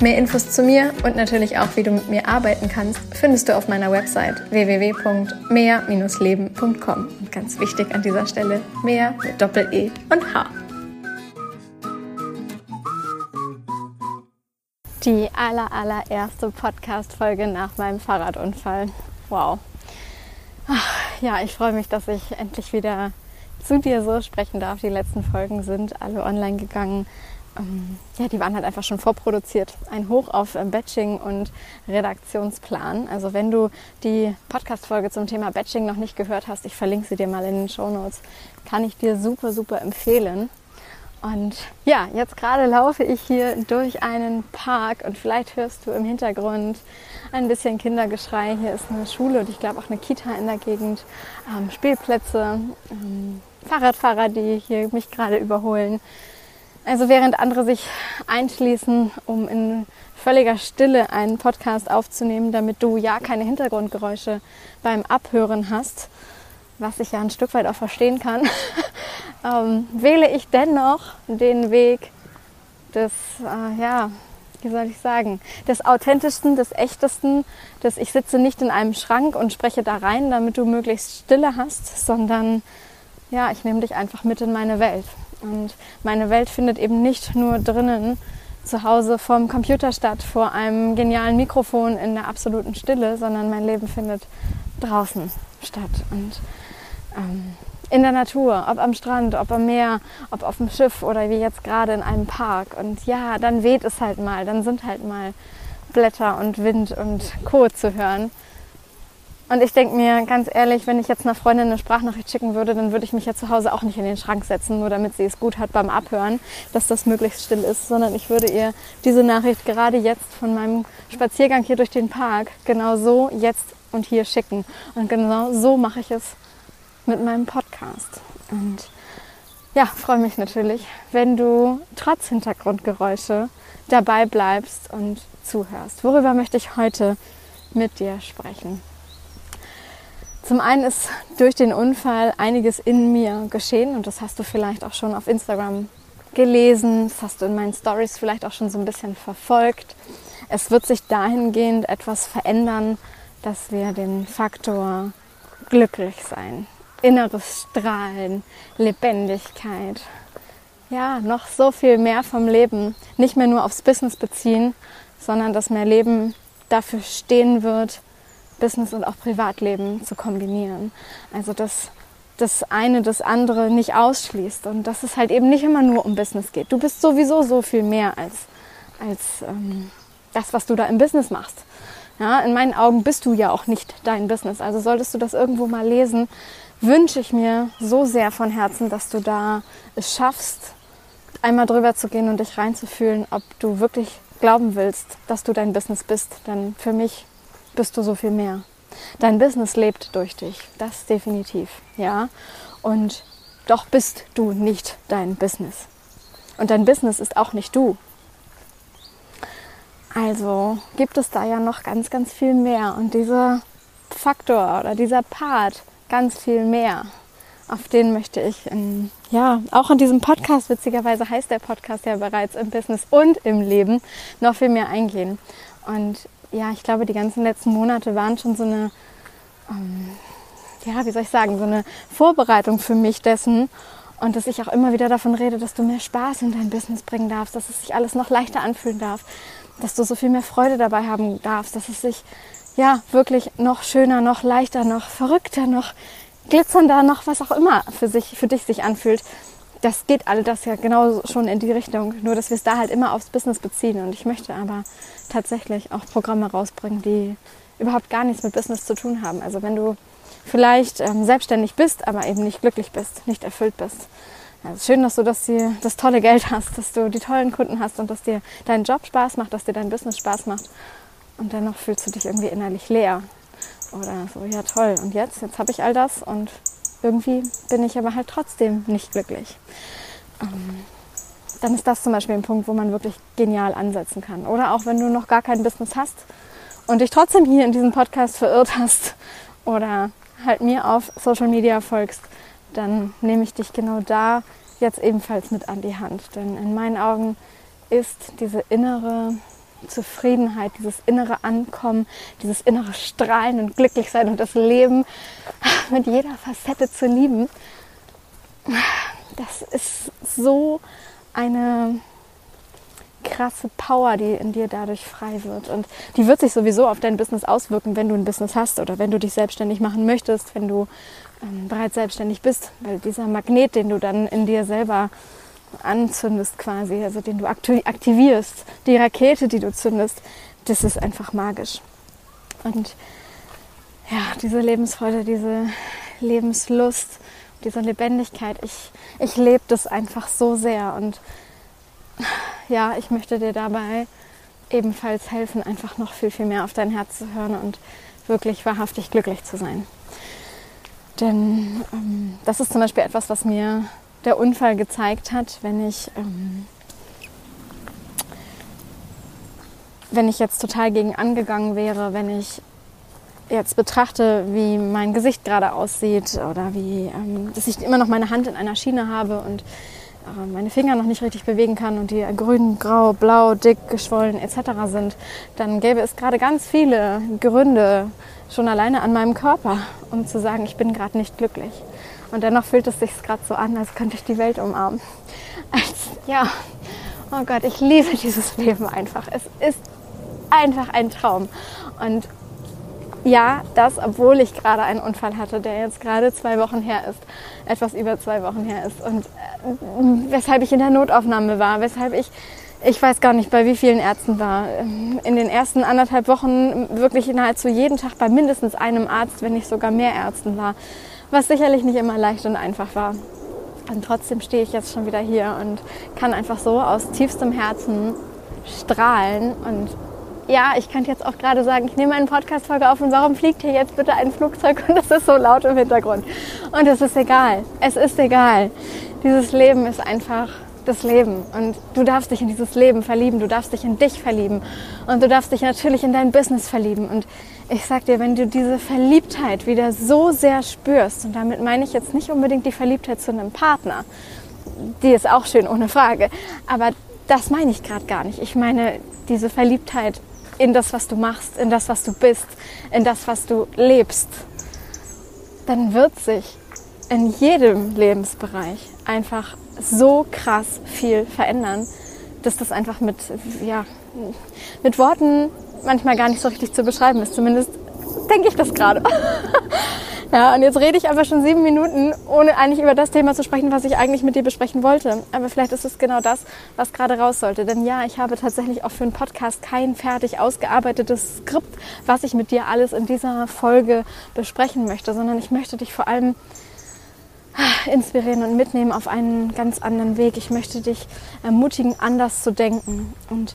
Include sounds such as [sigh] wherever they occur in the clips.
Mehr Infos zu mir und natürlich auch, wie du mit mir arbeiten kannst, findest du auf meiner Website www.mehr-leben.com. Und ganz wichtig an dieser Stelle, mehr mit Doppel-E und H. Die aller, allererste Podcast-Folge nach meinem Fahrradunfall. Wow. Ja, ich freue mich, dass ich endlich wieder zu dir so sprechen darf. Die letzten Folgen sind alle online gegangen ja, die waren halt einfach schon vorproduziert. Ein Hoch auf äh, Batching und Redaktionsplan. Also wenn du die Podcast-Folge zum Thema Batching noch nicht gehört hast, ich verlinke sie dir mal in den Show Notes, kann ich dir super, super empfehlen. Und ja, jetzt gerade laufe ich hier durch einen Park und vielleicht hörst du im Hintergrund ein bisschen Kindergeschrei. Hier ist eine Schule und ich glaube auch eine Kita in der Gegend, ähm, Spielplätze, ähm, Fahrradfahrer, die hier mich gerade überholen. Also während andere sich einschließen, um in völliger Stille einen Podcast aufzunehmen, damit du ja keine Hintergrundgeräusche beim Abhören hast, was ich ja ein Stück weit auch verstehen kann, [laughs] ähm, wähle ich dennoch den Weg des, äh, ja, wie soll ich sagen, des authentischsten, des echtesten, des ich sitze nicht in einem Schrank und spreche da rein, damit du möglichst Stille hast, sondern ja, ich nehme dich einfach mit in meine Welt. Und meine Welt findet eben nicht nur drinnen zu Hause vorm Computer statt, vor einem genialen Mikrofon in der absoluten Stille, sondern mein Leben findet draußen statt. Und ähm, in der Natur, ob am Strand, ob am Meer, ob auf dem Schiff oder wie jetzt gerade in einem Park. Und ja, dann weht es halt mal, dann sind halt mal Blätter und Wind und Co. zu hören. Und ich denke mir ganz ehrlich, wenn ich jetzt einer Freundin eine Sprachnachricht schicken würde, dann würde ich mich ja zu Hause auch nicht in den Schrank setzen, nur damit sie es gut hat beim Abhören, dass das möglichst still ist, sondern ich würde ihr diese Nachricht gerade jetzt von meinem Spaziergang hier durch den Park genau so jetzt und hier schicken. Und genau so mache ich es mit meinem Podcast. Und ja, freue mich natürlich, wenn du trotz Hintergrundgeräusche dabei bleibst und zuhörst. Worüber möchte ich heute mit dir sprechen? Zum einen ist durch den Unfall einiges in mir geschehen und das hast du vielleicht auch schon auf Instagram gelesen, das hast du in meinen Stories vielleicht auch schon so ein bisschen verfolgt. Es wird sich dahingehend etwas verändern, dass wir den Faktor glücklich sein, inneres Strahlen, Lebendigkeit, ja, noch so viel mehr vom Leben nicht mehr nur aufs Business beziehen, sondern dass mehr Leben dafür stehen wird, Business und auch Privatleben zu kombinieren. Also dass das eine das andere nicht ausschließt und dass es halt eben nicht immer nur um Business geht. Du bist sowieso so viel mehr als, als ähm, das, was du da im Business machst. Ja, in meinen Augen bist du ja auch nicht dein Business. Also solltest du das irgendwo mal lesen, wünsche ich mir so sehr von Herzen, dass du da es schaffst, einmal drüber zu gehen und dich reinzufühlen, ob du wirklich glauben willst, dass du dein Business bist. Denn für mich bist du so viel mehr. Dein Business lebt durch dich, das definitiv, ja. Und doch bist du nicht dein Business. Und dein Business ist auch nicht du. Also gibt es da ja noch ganz, ganz viel mehr. Und dieser Faktor oder dieser Part ganz viel mehr. Auf den möchte ich, in, ja, auch in diesem Podcast, witzigerweise heißt der Podcast ja bereits im Business und im Leben, noch viel mehr eingehen. Und ja, ich glaube, die ganzen letzten Monate waren schon so eine, ähm, ja, wie soll ich sagen, so eine Vorbereitung für mich dessen. Und dass ich auch immer wieder davon rede, dass du mehr Spaß in dein Business bringen darfst, dass es sich alles noch leichter anfühlen darf, dass du so viel mehr Freude dabei haben darfst, dass es sich ja wirklich noch schöner, noch leichter, noch verrückter, noch glitzernder, noch was auch immer für sich, für dich sich anfühlt das geht all das ja genau schon in die Richtung, nur dass wir es da halt immer aufs Business beziehen. Und ich möchte aber tatsächlich auch Programme rausbringen, die überhaupt gar nichts mit Business zu tun haben. Also wenn du vielleicht ähm, selbstständig bist, aber eben nicht glücklich bist, nicht erfüllt bist. Es ist schön, dass du das, hier, das tolle Geld hast, dass du die tollen Kunden hast und dass dir dein Job Spaß macht, dass dir dein Business Spaß macht. Und dennoch fühlst du dich irgendwie innerlich leer. Oder so, ja toll. Und jetzt, jetzt habe ich all das und irgendwie bin ich aber halt trotzdem nicht glücklich. Ähm, dann ist das zum Beispiel ein Punkt, wo man wirklich genial ansetzen kann. Oder auch wenn du noch gar kein Business hast und dich trotzdem hier in diesem Podcast verirrt hast oder halt mir auf Social Media folgst, dann nehme ich dich genau da jetzt ebenfalls mit an die Hand. Denn in meinen Augen ist diese innere Zufriedenheit, dieses innere Ankommen, dieses innere Strahlen und Glücklichsein und das Leben mit jeder Facette zu lieben, das ist so eine krasse Power, die in dir dadurch frei wird. Und die wird sich sowieso auf dein Business auswirken, wenn du ein Business hast oder wenn du dich selbstständig machen möchtest, wenn du ähm, bereits selbstständig bist. Weil dieser Magnet, den du dann in dir selber anzündest quasi, also den du aktivierst, die Rakete, die du zündest, das ist einfach magisch. Und ja, diese Lebensfreude, diese Lebenslust, diese Lebendigkeit, ich, ich lebe das einfach so sehr und ja, ich möchte dir dabei ebenfalls helfen, einfach noch viel, viel mehr auf dein Herz zu hören und wirklich wahrhaftig glücklich zu sein. Denn ähm, das ist zum Beispiel etwas, was mir der Unfall gezeigt hat, wenn ich, ähm, wenn ich jetzt total gegen angegangen wäre, wenn ich jetzt betrachte, wie mein Gesicht gerade aussieht oder wie, ähm, dass ich immer noch meine Hand in einer Schiene habe und äh, meine Finger noch nicht richtig bewegen kann und die grün, grau, blau, dick, geschwollen etc. sind, dann gäbe es gerade ganz viele Gründe schon alleine an meinem Körper, um zu sagen, ich bin gerade nicht glücklich. Und dennoch fühlt es sich gerade so an, als könnte ich die Welt umarmen. Als, ja, oh Gott, ich liebe dieses Leben einfach. Es ist einfach ein Traum. Und ja, das, obwohl ich gerade einen Unfall hatte, der jetzt gerade zwei Wochen her ist, etwas über zwei Wochen her ist. Und äh, weshalb ich in der Notaufnahme war, weshalb ich, ich weiß gar nicht, bei wie vielen Ärzten war. In den ersten anderthalb Wochen wirklich nahezu jeden Tag bei mindestens einem Arzt, wenn nicht sogar mehr Ärzten war. Was sicherlich nicht immer leicht und einfach war. Und trotzdem stehe ich jetzt schon wieder hier und kann einfach so aus tiefstem Herzen strahlen und ja, ich könnte jetzt auch gerade sagen, ich nehme eine Podcast-Folge auf und warum fliegt hier jetzt bitte ein Flugzeug und es ist so laut im Hintergrund. Und es ist egal. Es ist egal. Dieses Leben ist einfach das Leben und du darfst dich in dieses Leben verlieben, du darfst dich in dich verlieben und du darfst dich natürlich in dein Business verlieben. Und ich sag dir, wenn du diese Verliebtheit wieder so sehr spürst, und damit meine ich jetzt nicht unbedingt die Verliebtheit zu einem Partner, die ist auch schön ohne Frage, aber das meine ich gerade gar nicht. Ich meine diese Verliebtheit in das, was du machst, in das, was du bist, in das, was du lebst, dann wird sich in jedem Lebensbereich einfach so krass viel verändern, dass das einfach mit, ja, mit Worten manchmal gar nicht so richtig zu beschreiben ist. Zumindest denke ich das gerade. [laughs] Ja, und jetzt rede ich aber schon sieben Minuten, ohne eigentlich über das Thema zu sprechen, was ich eigentlich mit dir besprechen wollte. Aber vielleicht ist es genau das, was gerade raus sollte. Denn ja, ich habe tatsächlich auch für einen Podcast kein fertig ausgearbeitetes Skript, was ich mit dir alles in dieser Folge besprechen möchte, sondern ich möchte dich vor allem ah, inspirieren und mitnehmen auf einen ganz anderen Weg. Ich möchte dich ermutigen, anders zu denken und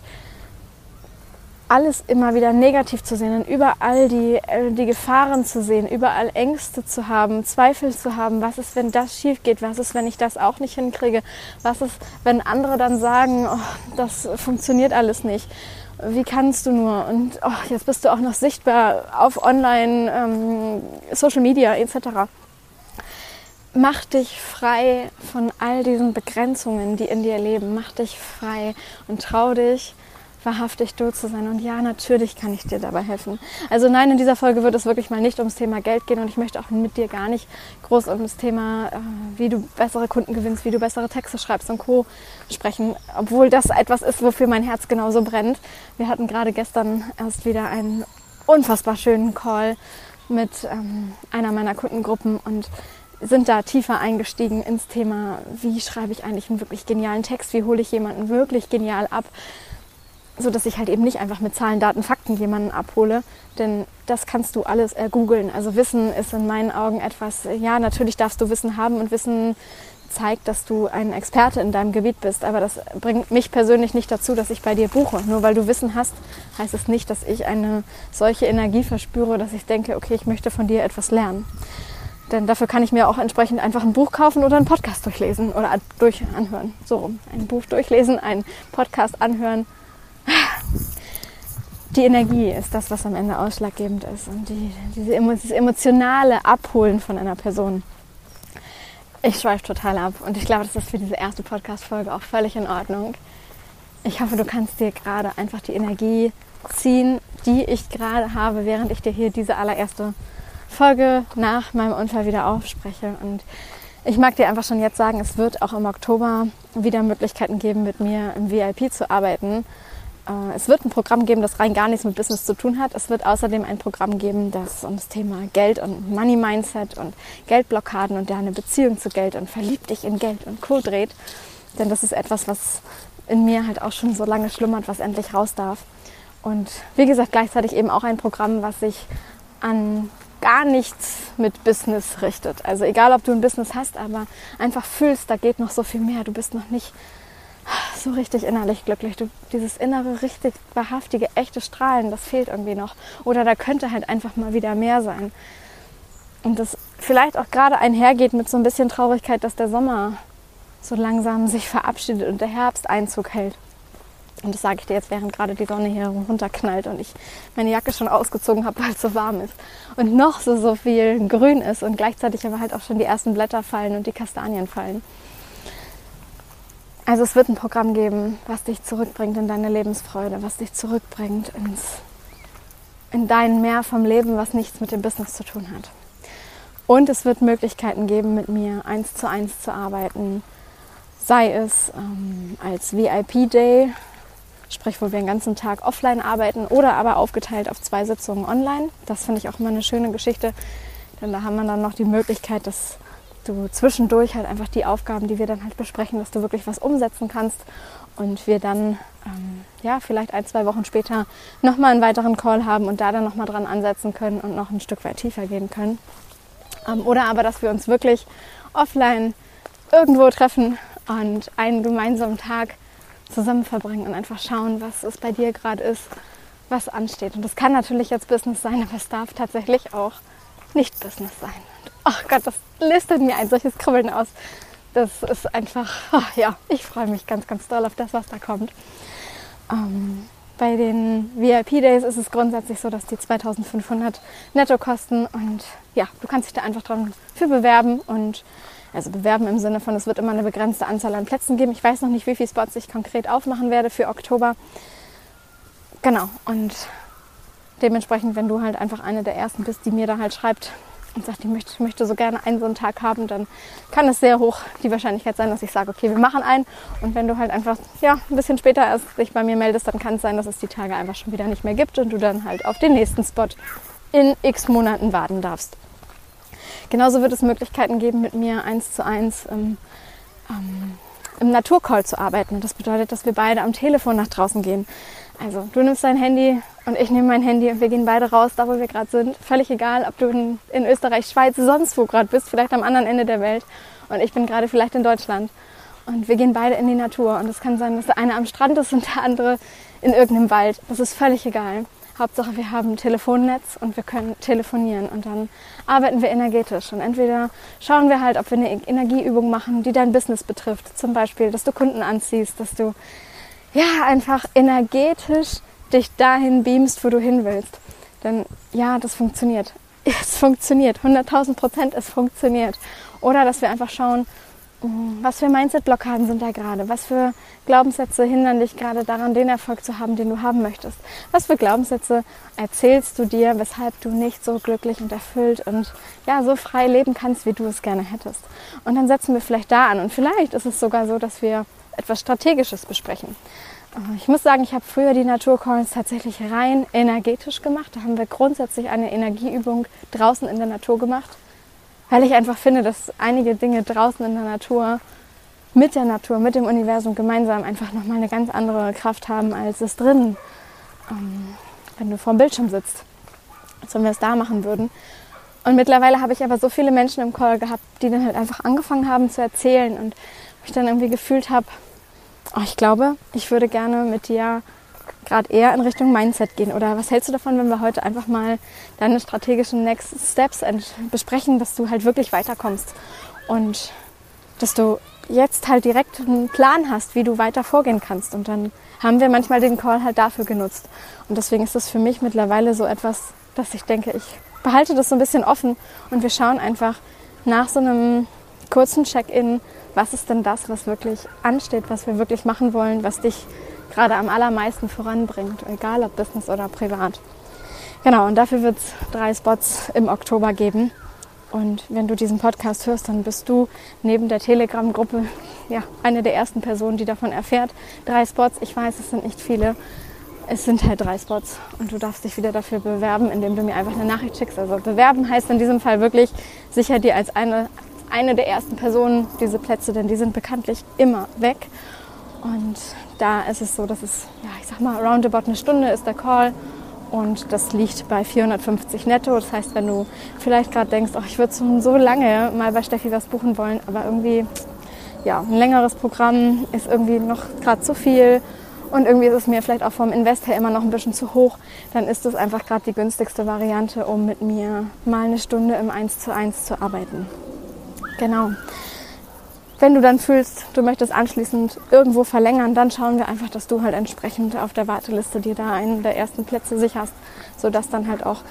alles immer wieder negativ zu sehen und überall die, äh, die Gefahren zu sehen, überall Ängste zu haben, Zweifel zu haben, was ist, wenn das schief geht, was ist, wenn ich das auch nicht hinkriege, was ist, wenn andere dann sagen, oh, das funktioniert alles nicht, wie kannst du nur? Und oh, jetzt bist du auch noch sichtbar auf Online, ähm, Social Media etc. Mach dich frei von all diesen Begrenzungen, die in dir leben. Mach dich frei und trau dich, wahrhaftig du zu sein. Und ja, natürlich kann ich dir dabei helfen. Also nein, in dieser Folge wird es wirklich mal nicht ums Thema Geld gehen und ich möchte auch mit dir gar nicht groß um das Thema, äh, wie du bessere Kunden gewinnst, wie du bessere Texte schreibst und Co. sprechen, obwohl das etwas ist, wofür mein Herz genauso brennt. Wir hatten gerade gestern erst wieder einen unfassbar schönen Call mit ähm, einer meiner Kundengruppen und sind da tiefer eingestiegen ins Thema, wie schreibe ich eigentlich einen wirklich genialen Text, wie hole ich jemanden wirklich genial ab, so dass ich halt eben nicht einfach mit Zahlen, Daten, Fakten jemanden abhole, denn das kannst du alles ergoogeln. Also Wissen ist in meinen Augen etwas, ja, natürlich darfst du Wissen haben und Wissen zeigt, dass du ein Experte in deinem Gebiet bist, aber das bringt mich persönlich nicht dazu, dass ich bei dir buche. Nur weil du Wissen hast, heißt es nicht, dass ich eine solche Energie verspüre, dass ich denke, okay, ich möchte von dir etwas lernen. Denn dafür kann ich mir auch entsprechend einfach ein Buch kaufen oder einen Podcast durchlesen oder durch anhören. So rum. Ein Buch durchlesen, einen Podcast anhören. Die Energie ist das, was am Ende ausschlaggebend ist. Und die, diese, dieses emotionale Abholen von einer Person. Ich schweife total ab und ich glaube, das ist für diese erste Podcast-Folge auch völlig in Ordnung. Ich hoffe, du kannst dir gerade einfach die Energie ziehen, die ich gerade habe, während ich dir hier diese allererste Folge nach meinem Unfall wieder aufspreche. Und ich mag dir einfach schon jetzt sagen, es wird auch im Oktober wieder Möglichkeiten geben, mit mir im VIP zu arbeiten. Äh, es wird ein Programm geben, das rein gar nichts mit Business zu tun hat. Es wird außerdem ein Programm geben, das um das Thema Geld und Money Mindset und Geldblockaden und deine Beziehung zu Geld und verliebt dich in Geld und Co. dreht. Denn das ist etwas, was in mir halt auch schon so lange schlummert, was endlich raus darf. Und wie gesagt, gleichzeitig eben auch ein Programm, was sich an gar nichts mit Business richtet. Also egal, ob du ein Business hast, aber einfach fühlst, da geht noch so viel mehr. Du bist noch nicht so richtig innerlich glücklich. Du, dieses innere, richtig wahrhaftige, echte Strahlen, das fehlt irgendwie noch. Oder da könnte halt einfach mal wieder mehr sein. Und das vielleicht auch gerade einhergeht mit so ein bisschen Traurigkeit, dass der Sommer so langsam sich verabschiedet und der Herbst Einzug hält. Und das sage ich dir jetzt, während gerade die Sonne hier runterknallt und ich meine Jacke schon ausgezogen habe, weil es so warm ist. Und noch so, so viel grün ist und gleichzeitig aber halt auch schon die ersten Blätter fallen und die Kastanien fallen. Also es wird ein Programm geben, was dich zurückbringt in deine Lebensfreude, was dich zurückbringt ins, in dein Meer vom Leben, was nichts mit dem Business zu tun hat. Und es wird Möglichkeiten geben, mit mir eins zu eins zu arbeiten, sei es ähm, als VIP-Day, sprich, wo wir den ganzen Tag offline arbeiten oder aber aufgeteilt auf zwei Sitzungen online. Das finde ich auch immer eine schöne Geschichte, denn da haben wir dann noch die Möglichkeit, dass du zwischendurch halt einfach die Aufgaben, die wir dann halt besprechen, dass du wirklich was umsetzen kannst und wir dann ähm, ja vielleicht ein, zwei Wochen später nochmal einen weiteren Call haben und da dann nochmal dran ansetzen können und noch ein Stück weit tiefer gehen können. Ähm, oder aber, dass wir uns wirklich offline irgendwo treffen und einen gemeinsamen Tag zusammen verbringen und einfach schauen, was es bei dir gerade ist, was ansteht. Und das kann natürlich jetzt Business sein, aber es darf tatsächlich auch nicht Business sein. Und, oh Gott, das listet mir ein solches Kribbeln aus. Das ist einfach, oh ja, ich freue mich ganz, ganz doll auf das, was da kommt. Ähm, bei den VIP-Days ist es grundsätzlich so, dass die 2500 netto kosten und ja, du kannst dich da einfach dran für bewerben und also bewerben im Sinne von, es wird immer eine begrenzte Anzahl an Plätzen geben. Ich weiß noch nicht, wie viele Spots ich konkret aufmachen werde für Oktober. Genau, und dementsprechend, wenn du halt einfach eine der ersten bist, die mir da halt schreibt und sagt, ich möchte, ich möchte so gerne einen so einen Tag haben, dann kann es sehr hoch die Wahrscheinlichkeit sein, dass ich sage, okay, wir machen einen. Und wenn du halt einfach ja, ein bisschen später erst dich bei mir meldest, dann kann es sein, dass es die Tage einfach schon wieder nicht mehr gibt und du dann halt auf den nächsten Spot in x Monaten warten darfst. Genauso wird es Möglichkeiten geben, mit mir eins zu eins im, ähm, im Naturcall zu arbeiten. Das bedeutet, dass wir beide am Telefon nach draußen gehen. Also du nimmst dein Handy und ich nehme mein Handy und wir gehen beide raus, da wo wir gerade sind. Völlig egal, ob du in, Österreich, Schweiz, sonst wo gerade bist, vielleicht am anderen Ende der Welt. Und ich bin gerade vielleicht in Deutschland. Und wir gehen beide in die Natur. Und es kann sein, dass der eine am Strand ist und der andere in irgendeinem Wald. Das ist völlig egal. Hauptsache, wir haben ein Telefonnetz und wir können telefonieren und dann arbeiten wir energetisch. Und entweder schauen wir halt, ob wir eine Energieübung machen, die dein Business betrifft. Zum Beispiel, dass du Kunden anziehst, dass du ja einfach energetisch dich dahin beamst, wo du hin willst. Denn ja, das funktioniert. [laughs] Es funktioniert. 100.000 Prozent, es funktioniert. Oder dass wir einfach schauen, was für Mindset-Blockaden sind da gerade? Was für Glaubenssätze hindern dich gerade daran, den Erfolg zu haben, den du haben möchtest? Was für Glaubenssätze erzählst du dir, weshalb du nicht so glücklich und erfüllt und ja, so frei leben kannst, wie du es gerne hättest? Und dann setzen wir vielleicht da an. Und vielleicht ist es sogar so, dass wir etwas Strategisches besprechen. Ich muss sagen, ich habe früher die Naturcalls tatsächlich rein energetisch gemacht. Da haben wir grundsätzlich eine Energieübung draußen in der Natur gemacht weil ich einfach finde, dass einige Dinge draußen in der Natur, mit der Natur, mit dem Universum gemeinsam einfach nochmal eine ganz andere Kraft haben, als es drin, ähm, wenn du vor dem Bildschirm sitzt, als wenn wir es da machen würden. Und mittlerweile habe ich aber so viele Menschen im Call gehabt, die dann halt einfach angefangen haben zu erzählen und ich dann irgendwie gefühlt habe, oh, ich glaube, ich würde gerne mit dir gerade eher in Richtung Mindset gehen? Oder was hältst du davon, wenn wir heute einfach mal deine strategischen Next Steps besprechen, dass du halt wirklich weiterkommst und dass du jetzt halt direkt einen Plan hast, wie du weiter vorgehen kannst. Und dann haben wir manchmal den Call halt dafür genutzt. Und deswegen ist das für mich mittlerweile so etwas, dass ich denke, ich behalte das so ein bisschen offen und wir schauen einfach nach so einem kurzen Check-in, was ist denn das, was wirklich ansteht, was wir wirklich machen wollen, was dich gerade am allermeisten voranbringt, egal ob Business oder privat. Genau, und dafür wird es drei Spots im Oktober geben. Und wenn du diesen Podcast hörst, dann bist du neben der Telegram-Gruppe ja, eine der ersten Personen, die davon erfährt. Drei Spots, ich weiß, es sind nicht viele. Es sind halt drei Spots und du darfst dich wieder dafür bewerben, indem du mir einfach eine Nachricht schickst. Also bewerben heißt in diesem Fall wirklich sicher dir als eine, eine der ersten Personen diese Plätze, denn die sind bekanntlich immer weg. Und da ist es so, dass es, ja, ich sag mal, roundabout eine Stunde ist der Call und das liegt bei 450 netto. Das heißt, wenn du vielleicht gerade denkst, oh, ich würde so lange mal bei Steffi was buchen wollen, aber irgendwie, ja, ein längeres Programm ist irgendwie noch gerade zu viel und irgendwie ist es mir vielleicht auch vom Invest her immer noch ein bisschen zu hoch, dann ist das einfach gerade die günstigste Variante, um mit mir mal eine Stunde im 1 zu 1 zu arbeiten. Genau. Wenn du dann fühlst, du möchtest anschließend irgendwo verlängern, dann schauen wir einfach, dass du halt entsprechend auf der Warteliste dir da einen der ersten Plätze sicherst, sodass dann halt auch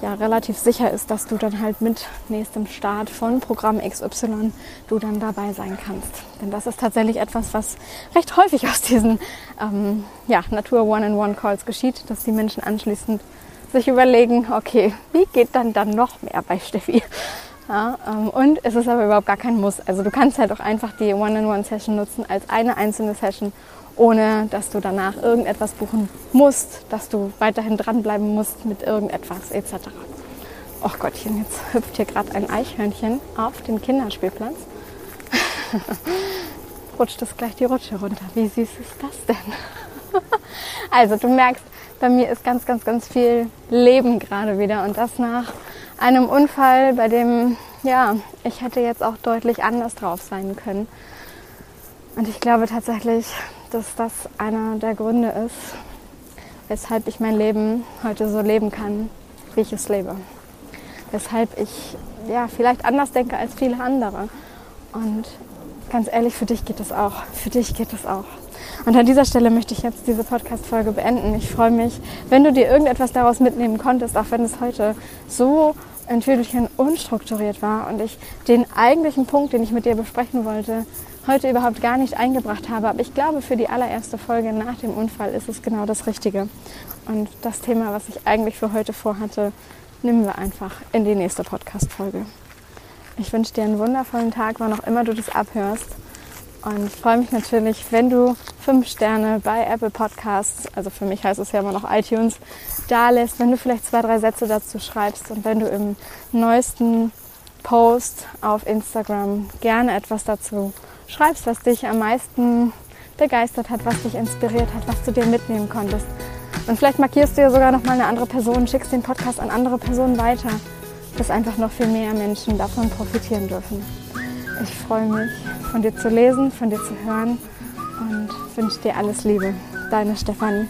ja, relativ sicher ist, dass du dann halt mit nächstem Start von Programm XY du dann dabei sein kannst. Denn das ist tatsächlich etwas, was recht häufig aus diesen ähm, ja, Natur One-in-One-Calls geschieht, dass die Menschen anschließend sich überlegen, okay, wie geht dann dann noch mehr bei Steffi? Ja, ähm, und es ist aber überhaupt gar kein Muss. Also du kannst halt auch einfach die One-in-One-Session nutzen als eine einzelne Session, ohne dass du danach irgendetwas buchen musst, dass du weiterhin dranbleiben musst mit irgendetwas etc. Och Gottchen, jetzt hüpft hier gerade ein Eichhörnchen auf den Kinderspielplatz. [laughs] Rutscht es gleich die Rutsche runter. Wie süß ist das denn? [laughs] also du merkst, bei mir ist ganz, ganz, ganz viel Leben gerade wieder und das nach einem Unfall, bei dem, ja, ich hätte jetzt auch deutlich anders drauf sein können. Und ich glaube tatsächlich, dass das einer der Gründe ist, weshalb ich mein Leben heute so leben kann, wie ich es lebe. Weshalb ich ja, vielleicht anders denke als viele andere. Und ganz ehrlich, für dich geht es auch. Für dich geht es auch. Und an dieser Stelle möchte ich jetzt diese Podcast-Folge beenden. Ich freue mich, wenn du dir irgendetwas daraus mitnehmen konntest, auch wenn es heute so ein Tüdelchen unstrukturiert war und ich den eigentlichen Punkt, den ich mit dir besprechen wollte, heute überhaupt gar nicht eingebracht habe. Aber ich glaube, für die allererste Folge nach dem Unfall ist es genau das Richtige. Und das Thema, was ich eigentlich für heute vorhatte, nehmen wir einfach in die nächste Podcast-Folge. Ich wünsche dir einen wundervollen Tag, wann auch immer du das abhörst. Und freue mich natürlich, wenn du fünf Sterne bei Apple Podcasts, also für mich heißt es ja immer noch iTunes, da lässt, wenn du vielleicht zwei, drei Sätze dazu schreibst und wenn du im neuesten Post auf Instagram gerne etwas dazu schreibst, was dich am meisten begeistert hat, was dich inspiriert hat, was du dir mitnehmen konntest. Und vielleicht markierst du ja sogar noch mal eine andere Person, schickst den Podcast an andere Personen weiter, dass einfach noch viel mehr Menschen davon profitieren dürfen. Ich freue mich, von dir zu lesen, von dir zu hören und wünsche dir alles Liebe. Deine Stefanie.